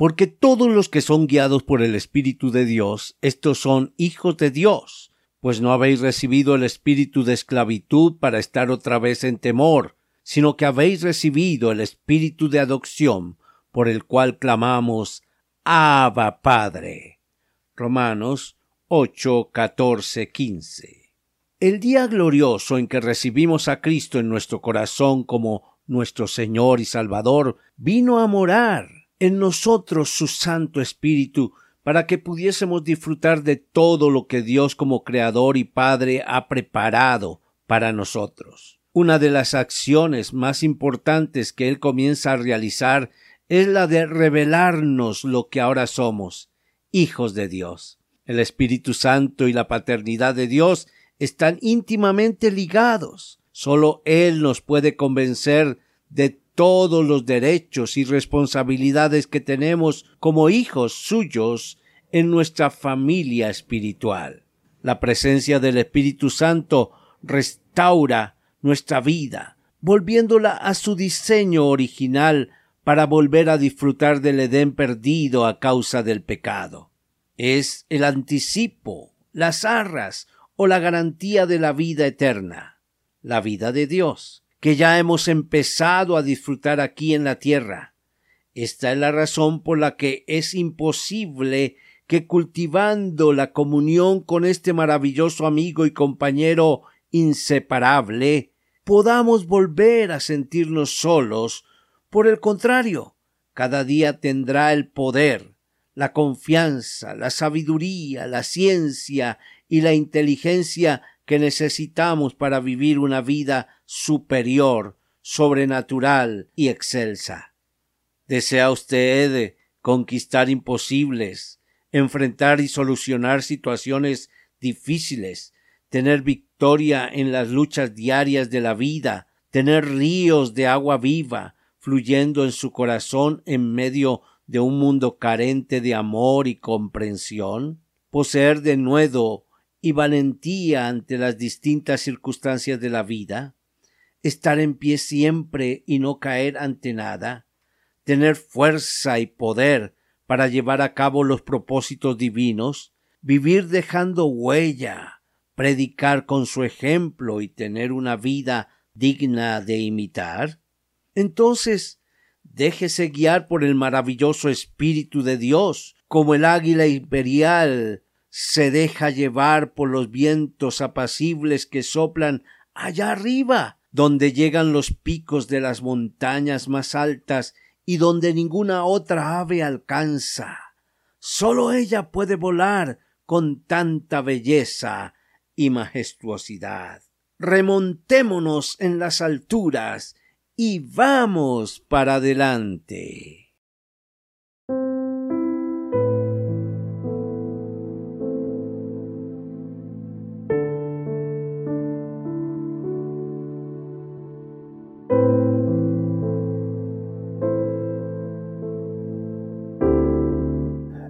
Porque todos los que son guiados por el Espíritu de Dios, estos son hijos de Dios, pues no habéis recibido el espíritu de esclavitud para estar otra vez en temor, sino que habéis recibido el espíritu de adopción, por el cual clamamos Abba Padre. Romanos 8, 14, 15. El día glorioso en que recibimos a Cristo en nuestro corazón como nuestro Señor y Salvador vino a morar en nosotros su Santo Espíritu, para que pudiésemos disfrutar de todo lo que Dios como Creador y Padre ha preparado para nosotros. Una de las acciones más importantes que Él comienza a realizar es la de revelarnos lo que ahora somos, hijos de Dios. El Espíritu Santo y la paternidad de Dios están íntimamente ligados. Solo Él nos puede convencer de todos los derechos y responsabilidades que tenemos como hijos suyos en nuestra familia espiritual. La presencia del Espíritu Santo restaura nuestra vida, volviéndola a su diseño original para volver a disfrutar del Edén perdido a causa del pecado. Es el anticipo, las arras o la garantía de la vida eterna, la vida de Dios que ya hemos empezado a disfrutar aquí en la tierra. Esta es la razón por la que es imposible que cultivando la comunión con este maravilloso amigo y compañero inseparable, podamos volver a sentirnos solos. Por el contrario, cada día tendrá el poder, la confianza, la sabiduría, la ciencia y la inteligencia que necesitamos para vivir una vida superior, sobrenatural y excelsa. ¿Desea usted conquistar imposibles, enfrentar y solucionar situaciones difíciles, tener victoria en las luchas diarias de la vida, tener ríos de agua viva fluyendo en su corazón en medio de un mundo carente de amor y comprensión, poseer de nuevo y valentía ante las distintas circunstancias de la vida, estar en pie siempre y no caer ante nada, tener fuerza y poder para llevar a cabo los propósitos divinos, vivir dejando huella, predicar con su ejemplo y tener una vida digna de imitar? Entonces, déjese guiar por el maravilloso Espíritu de Dios, como el águila imperial se deja llevar por los vientos apacibles que soplan allá arriba, donde llegan los picos de las montañas más altas y donde ninguna otra ave alcanza. Sólo ella puede volar con tanta belleza y majestuosidad. Remontémonos en las alturas y vamos para adelante.